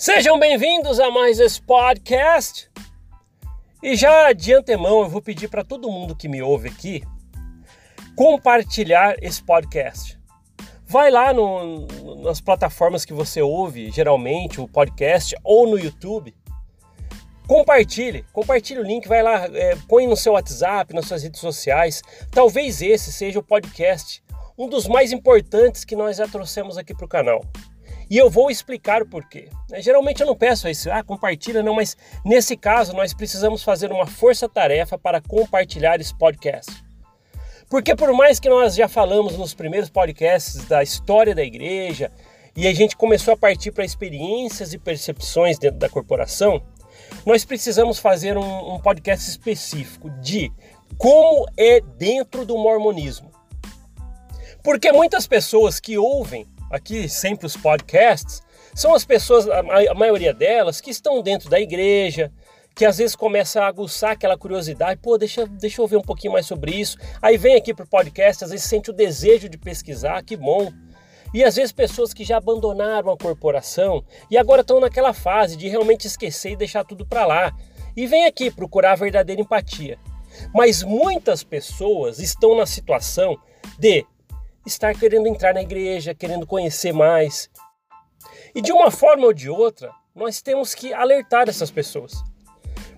Sejam bem-vindos a mais esse podcast. E já de antemão eu vou pedir para todo mundo que me ouve aqui compartilhar esse podcast. Vai lá no, nas plataformas que você ouve geralmente o podcast ou no YouTube. Compartilhe, compartilhe o link, vai lá, é, põe no seu WhatsApp, nas suas redes sociais. Talvez esse seja o podcast, um dos mais importantes que nós já trouxemos aqui para o canal. E eu vou explicar o porquê. Né? Geralmente eu não peço isso, ah, compartilha, não, mas nesse caso nós precisamos fazer uma força-tarefa para compartilhar esse podcast. Porque por mais que nós já falamos nos primeiros podcasts da história da igreja e a gente começou a partir para experiências e percepções dentro da corporação, nós precisamos fazer um, um podcast específico de como é dentro do mormonismo. Porque muitas pessoas que ouvem aqui sempre os podcasts, são as pessoas, a maioria delas, que estão dentro da igreja, que às vezes começa a aguçar aquela curiosidade, pô, deixa, deixa eu ver um pouquinho mais sobre isso. Aí vem aqui para o podcast, às vezes sente o desejo de pesquisar, que bom. E às vezes pessoas que já abandonaram a corporação e agora estão naquela fase de realmente esquecer e deixar tudo para lá. E vem aqui procurar a verdadeira empatia. Mas muitas pessoas estão na situação de estar querendo entrar na igreja, querendo conhecer mais. E de uma forma ou de outra, nós temos que alertar essas pessoas.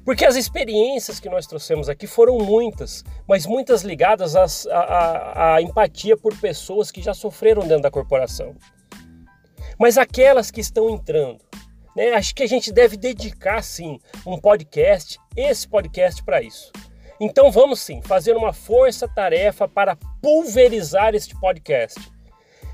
Porque as experiências que nós trouxemos aqui foram muitas, mas muitas ligadas à, empatia por pessoas que já sofreram dentro da corporação. Mas aquelas que estão entrando, né, acho que a gente deve dedicar sim um podcast, esse podcast para isso. Então vamos sim fazer uma força-tarefa para pulverizar este podcast.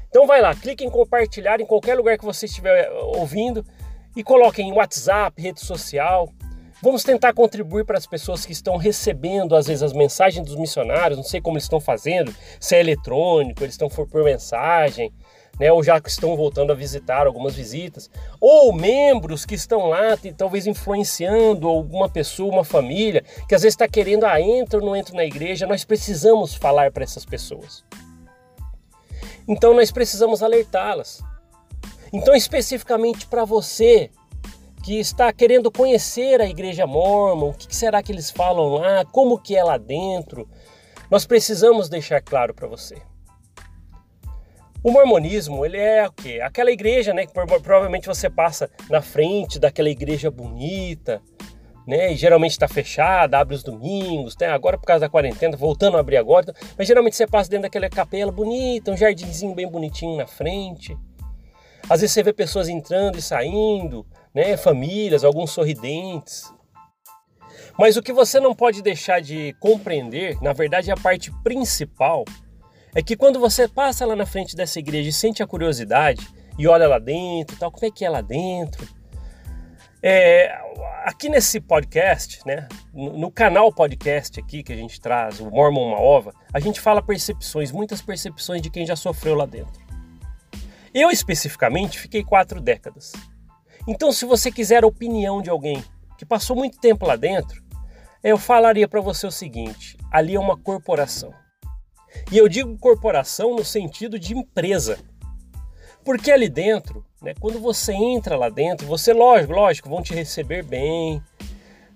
Então vai lá, clique em compartilhar em qualquer lugar que você estiver ouvindo e coloque em WhatsApp, rede social. Vamos tentar contribuir para as pessoas que estão recebendo às vezes as mensagens dos missionários, não sei como eles estão fazendo, se é eletrônico, eles estão por mensagem, né, ou já estão voltando a visitar algumas visitas, ou membros que estão lá, talvez influenciando alguma pessoa, uma família, que às vezes está querendo, ah, entra ou não entra na igreja, nós precisamos falar para essas pessoas. Então nós precisamos alertá-las. Então, especificamente para você que está querendo conhecer a igreja mormon, o que será que eles falam lá, como que é lá dentro, nós precisamos deixar claro para você. O mormonismo, ele é o quê? Aquela igreja, né, que provavelmente você passa na frente daquela igreja bonita, né, e geralmente está fechada, abre os domingos, né, agora por causa da quarentena, voltando a abrir agora, mas geralmente você passa dentro daquela capela bonita, um jardinzinho bem bonitinho na frente. Às vezes você vê pessoas entrando e saindo, né, famílias, alguns sorridentes. Mas o que você não pode deixar de compreender, na verdade, é a parte principal é que quando você passa lá na frente dessa igreja e sente a curiosidade e olha lá dentro tal, como é que é lá dentro? É, aqui nesse podcast, né, no, no, canal podcast aqui que a gente traz, o Mormon Uma Ova, a gente fala percepções, muitas percepções de quem já sofreu lá dentro. Eu especificamente fiquei quatro décadas. Então, se você quiser a opinião de alguém que passou muito tempo lá dentro, eu falaria para você o seguinte: ali é uma corporação. E eu digo corporação no sentido de empresa. Porque ali dentro, né, quando você entra lá dentro, você, lógico, lógico, vão te receber bem,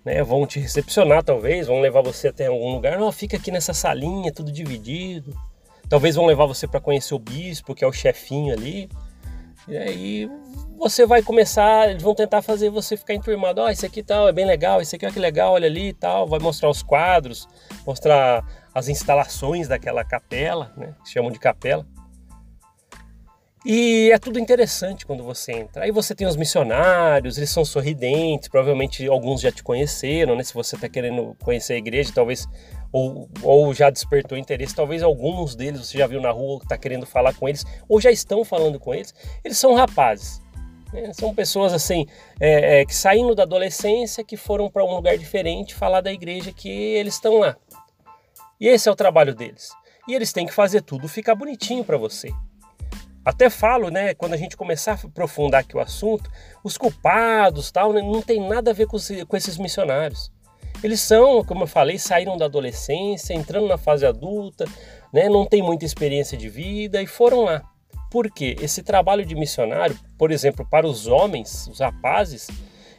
né, vão te recepcionar talvez, vão levar você até algum lugar, não, fica aqui nessa salinha, tudo dividido. Talvez vão levar você para conhecer o bispo, que é o chefinho ali. E aí você vai começar, eles vão tentar fazer você ficar enturmado. Ó, oh, esse aqui tal, é bem legal, esse aqui olha que legal, olha ali e tal. Vai mostrar os quadros, mostrar as instalações daquela capela, né? Chamam de capela. E é tudo interessante quando você entra. Aí você tem os missionários, eles são sorridentes, provavelmente alguns já te conheceram, né? Se você está querendo conhecer a igreja, talvez, ou, ou já despertou interesse, talvez alguns deles você já viu na rua, está querendo falar com eles, ou já estão falando com eles. Eles são rapazes. Né? São pessoas assim, é, é, que saindo da adolescência, que foram para um lugar diferente falar da igreja que eles estão lá. E esse é o trabalho deles. E eles têm que fazer tudo ficar bonitinho para você. Até falo, né, quando a gente começar a aprofundar aqui o assunto, os culpados, tal, né, não tem nada a ver com, com esses missionários. Eles são, como eu falei, saíram da adolescência, entrando na fase adulta, né, não tem muita experiência de vida e foram lá. Porque esse trabalho de missionário, por exemplo, para os homens, os rapazes,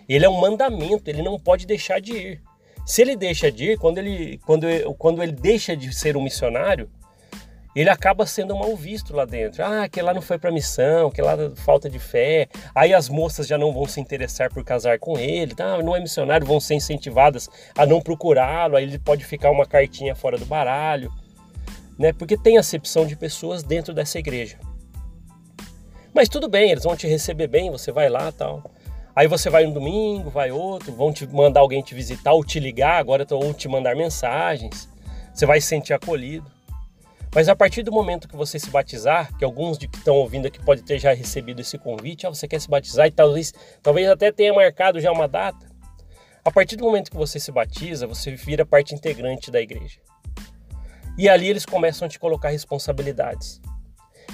ele é um mandamento, ele não pode deixar de ir. Se ele deixa de ir, quando ele, quando, quando ele deixa de ser um missionário, ele acaba sendo mal visto lá dentro. Ah, que lá não foi para missão, que lá falta de fé. Aí as moças já não vão se interessar por casar com ele, tá? Não é missionário, vão ser incentivadas a não procurá-lo. Aí ele pode ficar uma cartinha fora do baralho, né? Porque tem acepção de pessoas dentro dessa igreja. Mas tudo bem, eles vão te receber bem, você vai lá, tal. Aí você vai um domingo, vai outro, vão te mandar alguém te visitar ou te ligar, agora ou te mandar mensagens. Você vai se sentir acolhido. Mas a partir do momento que você se batizar, que alguns de que estão ouvindo aqui podem ter já recebido esse convite, ah, você quer se batizar e talvez, talvez até tenha marcado já uma data. A partir do momento que você se batiza, você vira parte integrante da igreja. E ali eles começam a te colocar responsabilidades.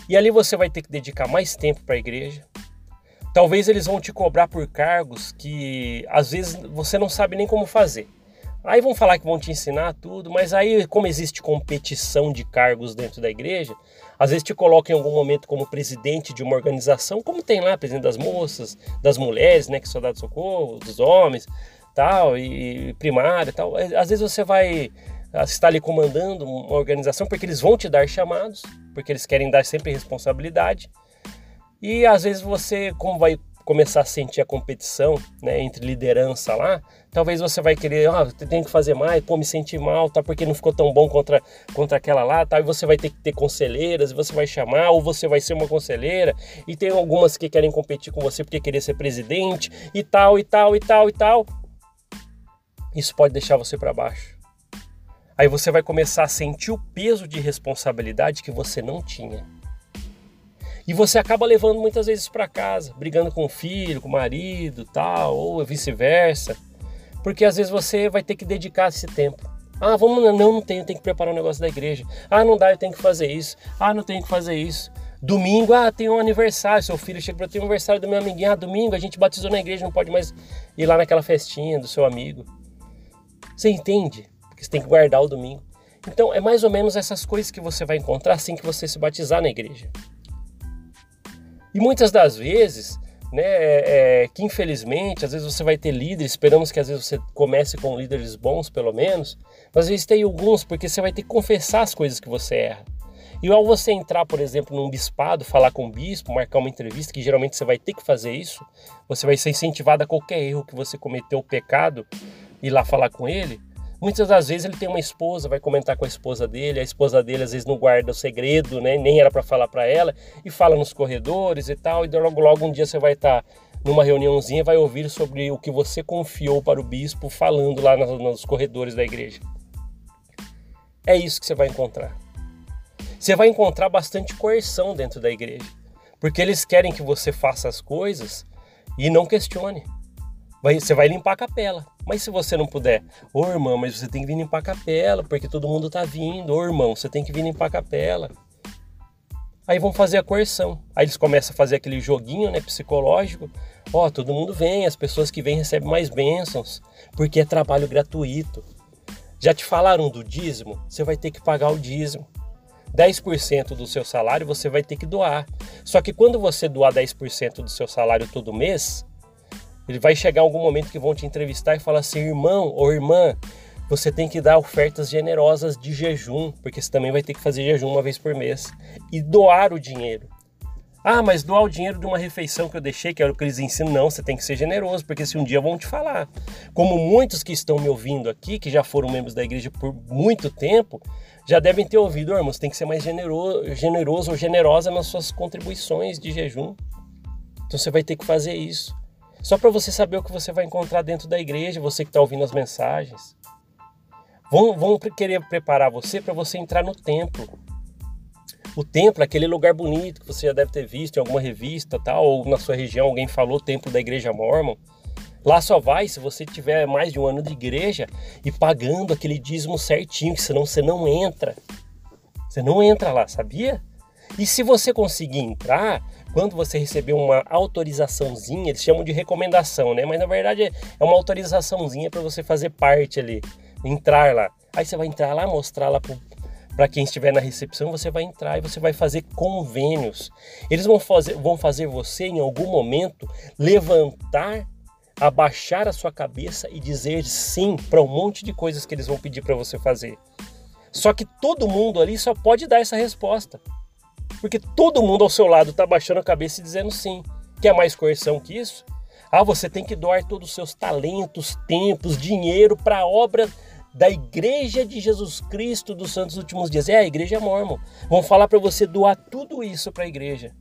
E ali você vai ter que dedicar mais tempo para a igreja. Talvez eles vão te cobrar por cargos que às vezes você não sabe nem como fazer. Aí vão falar que vão te ensinar tudo, mas aí, como existe competição de cargos dentro da igreja, às vezes te colocam em algum momento como presidente de uma organização, como tem lá, presidente das moças, das mulheres, né, que só dá de socorro, dos homens, tal, e primária, tal. Às vezes você vai estar ali comandando uma organização porque eles vão te dar chamados, porque eles querem dar sempre responsabilidade. E às vezes você, como vai começar a sentir a competição né, entre liderança lá, talvez você vai querer, ah, tem que fazer mais, pô, me senti mal, tá, porque não ficou tão bom contra, contra aquela lá, tá, e você vai ter que ter conselheiras, você vai chamar, ou você vai ser uma conselheira, e tem algumas que querem competir com você porque querer ser presidente, e tal, e tal, e tal, e tal. Isso pode deixar você para baixo. Aí você vai começar a sentir o peso de responsabilidade que você não tinha. E você acaba levando muitas vezes para casa, brigando com o filho, com o marido, tal, ou vice-versa. Porque às vezes você vai ter que dedicar esse tempo. Ah, vamos, não, não tenho, tenho que preparar o um negócio da igreja. Ah, não dá, eu tenho que fazer isso. Ah, não tenho que fazer isso. Domingo, ah, tem um aniversário. Seu filho chega para ter um aniversário do meu amiguinho. Ah, domingo a gente batizou na igreja, não pode mais ir lá naquela festinha do seu amigo. Você entende? Porque você tem que guardar o domingo. Então, é mais ou menos essas coisas que você vai encontrar assim que você se batizar na igreja. E muitas das vezes, né, é, é, que infelizmente, às vezes você vai ter líderes, esperamos que às vezes você comece com líderes bons, pelo menos, mas às vezes tem alguns, porque você vai ter que confessar as coisas que você erra. E ao você entrar, por exemplo, num bispado, falar com o bispo, marcar uma entrevista, que geralmente você vai ter que fazer isso, você vai ser incentivado a qualquer erro que você cometeu, pecado, ir lá falar com ele, Muitas das vezes ele tem uma esposa, vai comentar com a esposa dele, a esposa dele às vezes não guarda o segredo, né? nem era para falar para ela, e fala nos corredores e tal, e logo logo um dia você vai estar tá numa reuniãozinha vai ouvir sobre o que você confiou para o bispo falando lá nos corredores da igreja. É isso que você vai encontrar. Você vai encontrar bastante coerção dentro da igreja, porque eles querem que você faça as coisas e não questione. Vai, você vai limpar a capela. Mas se você não puder, ô irmão, mas você tem que vir limpar a capela, porque todo mundo tá vindo. Ô irmão, você tem que vir limpar a capela. Aí vão fazer a coerção. Aí eles começam a fazer aquele joguinho né, psicológico. Ó, todo mundo vem, as pessoas que vêm recebem mais bênçãos, porque é trabalho gratuito. Já te falaram do dízimo? Você vai ter que pagar o dízimo. 10% do seu salário você vai ter que doar. Só que quando você doar 10% do seu salário todo mês, ele vai chegar algum momento que vão te entrevistar e falar assim: irmão ou irmã, você tem que dar ofertas generosas de jejum, porque você também vai ter que fazer jejum uma vez por mês e doar o dinheiro. Ah, mas doar o dinheiro de uma refeição que eu deixei, que era o que eles ensinam, não, você tem que ser generoso, porque se um dia vão te falar. Como muitos que estão me ouvindo aqui, que já foram membros da igreja por muito tempo, já devem ter ouvido, irmão, você tem que ser mais generoso, generoso ou generosa nas suas contribuições de jejum. Então você vai ter que fazer isso. Só para você saber o que você vai encontrar dentro da igreja, você que está ouvindo as mensagens. Vão, vão querer preparar você para você entrar no templo. O templo é aquele lugar bonito que você já deve ter visto em alguma revista, tal, ou na sua região alguém falou templo da igreja mormon. Lá só vai se você tiver mais de um ano de igreja e pagando aquele dízimo certinho, que senão você não entra. Você não entra lá, sabia? E se você conseguir entrar, quando você receber uma autorizaçãozinha, eles chamam de recomendação, né? Mas na verdade é uma autorizaçãozinha para você fazer parte ali, entrar lá. Aí você vai entrar lá, mostrar lá para quem estiver na recepção, você vai entrar e você vai fazer convênios. Eles vão fazer, vão fazer você, em algum momento, levantar, abaixar a sua cabeça e dizer sim para um monte de coisas que eles vão pedir para você fazer. Só que todo mundo ali só pode dar essa resposta. Porque todo mundo ao seu lado está baixando a cabeça e dizendo sim. Quer mais coerção que isso? Ah, você tem que doar todos os seus talentos, tempos, dinheiro para a obra da Igreja de Jesus Cristo dos Santos Últimos Dias. É a Igreja Mormon. Vão falar para você doar tudo isso para a igreja.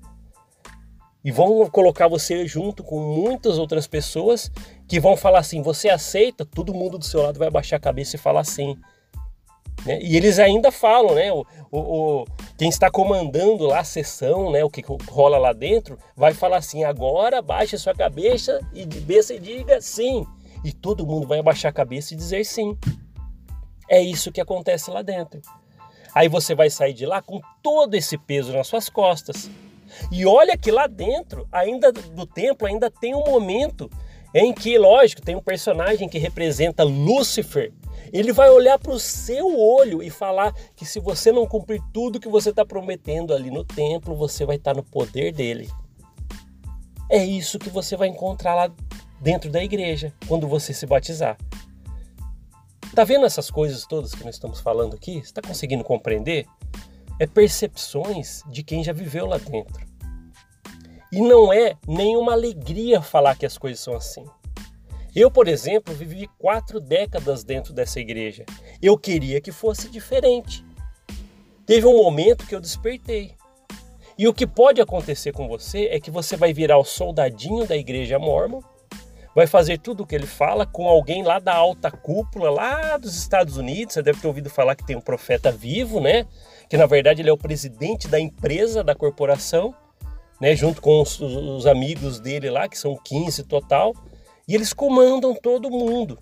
E vão colocar você junto com muitas outras pessoas que vão falar assim: você aceita? Todo mundo do seu lado vai baixar a cabeça e falar sim. Né? E eles ainda falam, né? O, o, o, quem está comandando lá a sessão, né? O que rola lá dentro, vai falar assim: agora baixe a sua cabeça e, cabeça e diga sim. E todo mundo vai abaixar a cabeça e dizer sim. É isso que acontece lá dentro. Aí você vai sair de lá com todo esse peso nas suas costas. E olha que lá dentro, ainda do templo, ainda tem um momento em que, lógico, tem um personagem que representa Lúcifer, ele vai olhar para o seu olho e falar que se você não cumprir tudo que você está prometendo ali no templo, você vai estar tá no poder dele. É isso que você vai encontrar lá dentro da igreja quando você se batizar. Tá vendo essas coisas todas que nós estamos falando aqui? Está conseguindo compreender? É percepções de quem já viveu lá dentro. E não é nenhuma alegria falar que as coisas são assim. Eu, por exemplo, vivi quatro décadas dentro dessa igreja. Eu queria que fosse diferente. Teve um momento que eu despertei. E o que pode acontecer com você é que você vai virar o soldadinho da igreja mormon, vai fazer tudo o que ele fala com alguém lá da alta cúpula, lá dos Estados Unidos. Você deve ter ouvido falar que tem um profeta vivo, né? Que na verdade ele é o presidente da empresa, da corporação, né? Junto com os, os amigos dele lá, que são 15 total. E eles comandam todo mundo.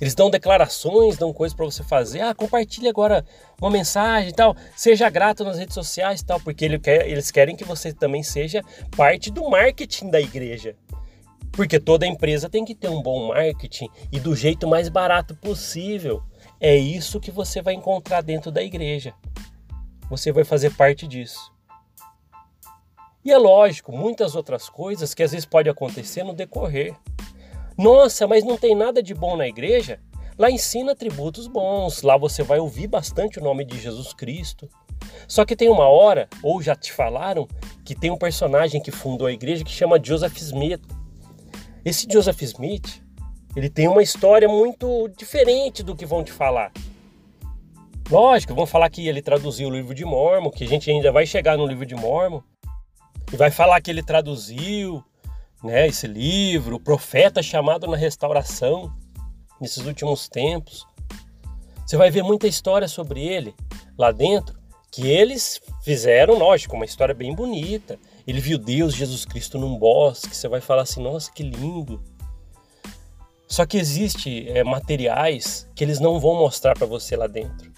Eles dão declarações, dão coisas para você fazer. Ah, compartilhe agora uma mensagem e tal. Seja grato nas redes sociais e tal, porque eles querem que você também seja parte do marketing da igreja. Porque toda empresa tem que ter um bom marketing e do jeito mais barato possível. É isso que você vai encontrar dentro da igreja. Você vai fazer parte disso. E é lógico, muitas outras coisas que às vezes pode acontecer no decorrer. Nossa, mas não tem nada de bom na igreja? Lá ensina atributos bons, lá você vai ouvir bastante o nome de Jesus Cristo. Só que tem uma hora, ou já te falaram, que tem um personagem que fundou a igreja que chama Joseph Smith. Esse Joseph Smith, ele tem uma história muito diferente do que vão te falar. Lógico, vão falar que ele traduziu o livro de Mormon, que a gente ainda vai chegar no livro de Mormon, e vai falar que ele traduziu né, esse livro, o profeta chamado na restauração, nesses últimos tempos. Você vai ver muita história sobre ele lá dentro, que eles fizeram, lógico, uma história bem bonita. Ele viu Deus, Jesus Cristo num bosque, você vai falar assim, nossa, que lindo. Só que existe é, materiais que eles não vão mostrar para você lá dentro.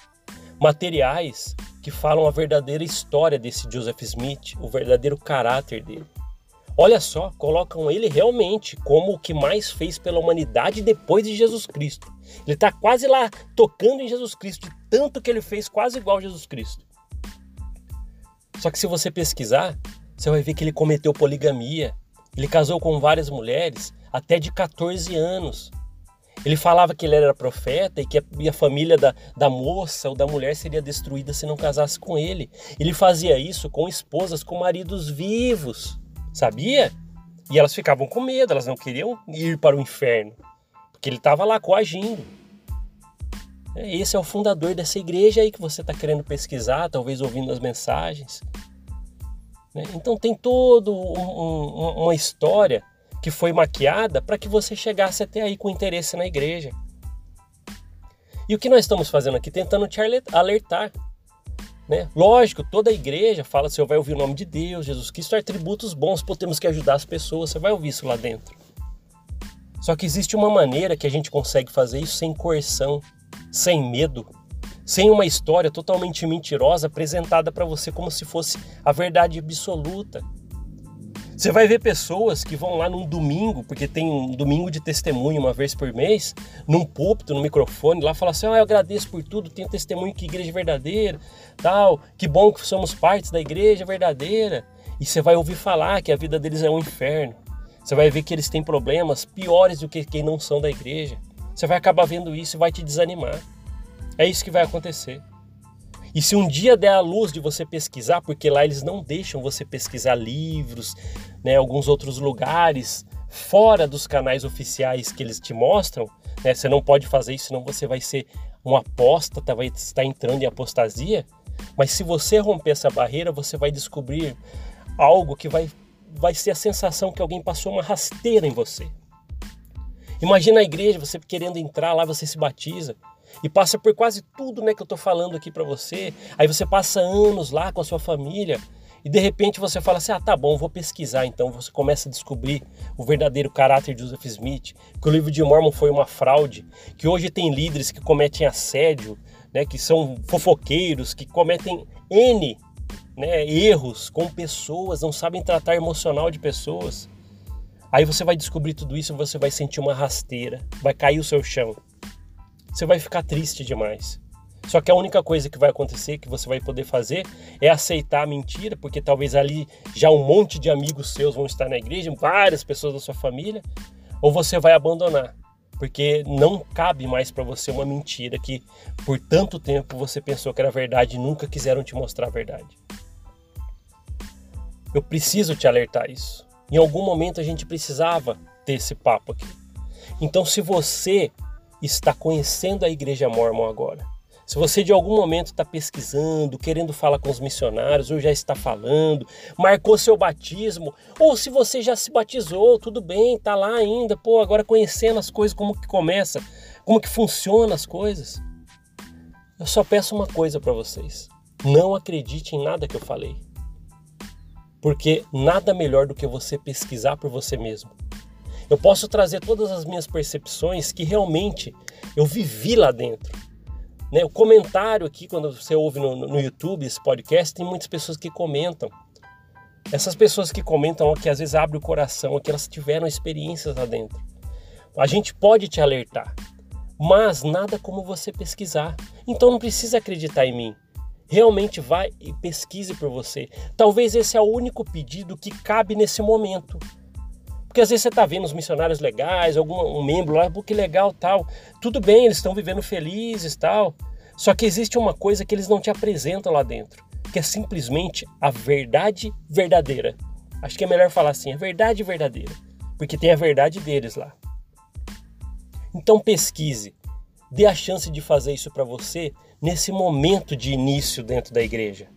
Materiais que falam a verdadeira história desse Joseph Smith, o verdadeiro caráter dele. Olha só, colocam ele realmente como o que mais fez pela humanidade depois de Jesus Cristo. Ele está quase lá tocando em Jesus Cristo, de tanto que ele fez quase igual a Jesus Cristo. Só que se você pesquisar, você vai ver que ele cometeu poligamia. Ele casou com várias mulheres até de 14 anos. Ele falava que ele era profeta e que a, família da, da moça ou da mulher seria destruída se não casasse com ele. Ele fazia isso com esposas, com maridos vivos, sabia? E elas ficavam com medo, elas não queriam ir para o inferno, porque ele estava lá coagindo. É, esse é o fundador dessa igreja aí que você está querendo pesquisar, talvez ouvindo as mensagens. Né? Então tem toda um, um, uma história que foi maquiada para que você chegasse até aí com interesse na igreja. E o que nós estamos fazendo aqui? Tentando te alertar. Né? Lógico, toda a igreja fala: você vai ouvir o nome de Deus, Jesus Cristo, atributos bons, temos que ajudar as pessoas, você vai ouvir isso lá dentro. Só que existe uma maneira que a gente consegue fazer isso sem coerção, sem medo, sem uma história totalmente mentirosa apresentada para você como se fosse a verdade absoluta. Você vai ver pessoas que vão lá num domingo, porque tem um domingo de testemunho uma vez por mês, num púlpito, no microfone, lá falar assim: ah, eu agradeço por tudo, tenho testemunho que igreja é verdadeira, tal, que bom que somos partes da igreja verdadeira. E você vai ouvir falar que a vida deles é um inferno. Você vai ver que eles têm problemas piores do que quem não são da igreja. Você vai acabar vendo isso e vai te desanimar. É isso que vai acontecer. E se um dia der a luz de você pesquisar, porque lá eles não deixam você pesquisar livros, né, alguns outros lugares fora dos canais oficiais que eles te mostram, né, você não pode fazer isso, senão você vai ser um apóstata, vai estar entrando em apostasia. Mas se você romper essa barreira, você vai descobrir algo que vai, vai ser a sensação que alguém passou uma rasteira em você. Imagina a igreja, você querendo entrar lá, você se batiza e passa por quase tudo né, que eu estou falando aqui para você. Aí você passa anos lá com a sua família e de repente você fala assim: ah, tá bom, vou pesquisar. Então você começa a descobrir o verdadeiro caráter de Joseph Smith, que o livro de Mormon foi uma fraude, que hoje tem líderes que cometem assédio, né, que são fofoqueiros, que cometem N né, erros com pessoas, não sabem tratar emocional de pessoas. Aí você vai descobrir tudo isso, você vai sentir uma rasteira, vai cair o seu chão você vai ficar triste demais. Só que a única coisa que vai acontecer, que você vai poder fazer, é aceitar a mentira, porque talvez ali já um monte de amigos seus vão estar na igreja, várias pessoas da sua família, ou você vai abandonar, porque não cabe mais para você uma mentira que por tanto tempo você pensou que era verdade e nunca quiseram te mostrar a verdade. Eu preciso te alertar isso. Em algum momento a gente precisava ter esse papo aqui. Então, se você está conhecendo a Igreja Mormon agora. Se você de algum momento está pesquisando, querendo falar com os missionários, ou já está falando, marcou seu batismo, ou se você já se batizou, tudo bem, está lá ainda, pô, agora conhecendo as coisas, como que começa, como que funciona as coisas. Eu só peço uma coisa para vocês: não acredite em nada que eu falei. Porque nada melhor do que você pesquisar por você mesmo. Eu posso trazer todas as minhas percepções que realmente eu vivi lá dentro. Né? O comentário aqui, quando você ouve no, no YouTube esse podcast, tem muitas pessoas que comentam. Essas pessoas que comentam, que às vezes abrem o coração, que elas tiveram experiências lá dentro. A gente pode te alertar, mas nada como você pesquisar. Então não precisa acreditar em mim. Realmente vai e pesquise por você. Talvez esse é o único pedido que cabe nesse momento. Porque às vezes você está vendo os missionários legais, algum um membro lá, que legal tal. Tudo bem, eles estão vivendo felizes tal. Só que existe uma coisa que eles não te apresentam lá dentro, que é simplesmente a verdade verdadeira. Acho que é melhor falar assim, a verdade verdadeira, porque tem a verdade deles lá. Então pesquise, dê a chance de fazer isso para você nesse momento de início dentro da igreja.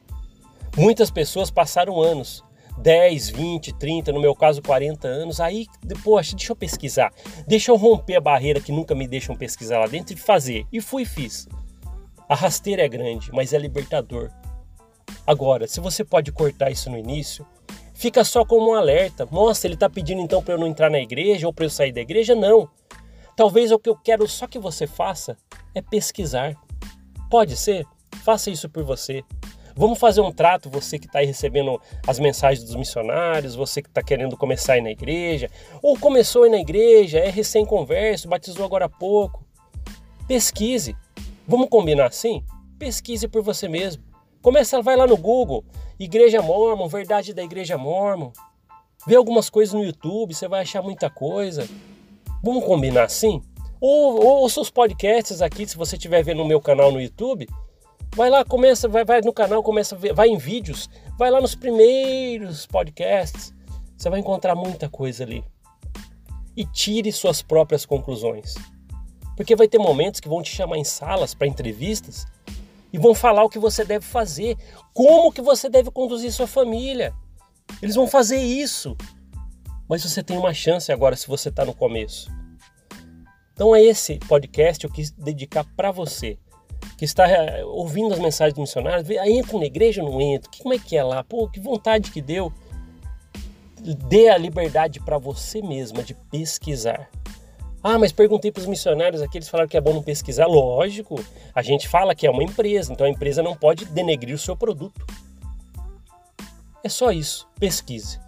Muitas pessoas passaram anos 10, 20, 30, no meu caso 40 anos, aí, poxa, deixa eu pesquisar, deixa eu romper a barreira que nunca me deixam pesquisar lá dentro e fazer. E fui e fiz. A rasteira é grande, mas é libertador. Agora, se você pode cortar isso no início, fica só como um alerta. Nossa, ele está pedindo então para eu não entrar na igreja ou para eu sair da igreja? Não. Talvez o que eu quero só que você faça é pesquisar. Pode ser? Faça isso por você. Vamos fazer um trato, você que está aí recebendo as mensagens dos missionários, você que está querendo começar a ir na igreja, ou começou a ir na igreja, é recém-converso, batizou agora há pouco. Pesquise. Vamos combinar assim? Pesquise por você mesmo. Começa, vai lá no Google, Igreja Mormon, Verdade da Igreja Mormon. Vê algumas coisas no YouTube, você vai achar muita coisa. Vamos combinar assim? Ou, ou ouça os podcasts aqui, se você estiver vendo no meu canal no YouTube, Vai lá, começa, vai, vai no canal, começa, vai em vídeos, vai lá nos primeiros podcasts. Você vai encontrar muita coisa ali. E tire suas próprias conclusões. Porque vai ter momentos que vão te chamar em salas para entrevistas e vão falar o que você deve fazer, como que você deve conduzir sua família. Eles vão fazer isso. Mas você tem uma chance agora se você está no começo. Então é esse podcast eu quis dedicar para você que está eh, ouvindo as mensagens do missionário, aí entra na igreja ou não entra? Como é que é lá? Pô, que vontade que deu. Dê a liberdade para você mesma de pesquisar. Ah, mas perguntei para os missionários aqui, eles falaram que é bom não pesquisar. Lógico, a gente fala que é uma empresa, então a empresa não pode denegrir o seu produto. É só isso, pesquise.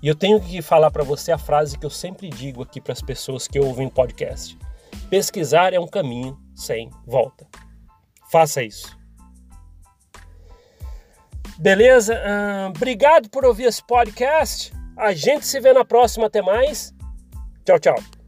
E eu tenho que falar para você a frase que eu sempre digo aqui para as pessoas que ouvem podcast: pesquisar é um caminho sem volta. Faça isso. Beleza? Obrigado por ouvir esse podcast. A gente se vê na próxima. Até mais. Tchau, tchau.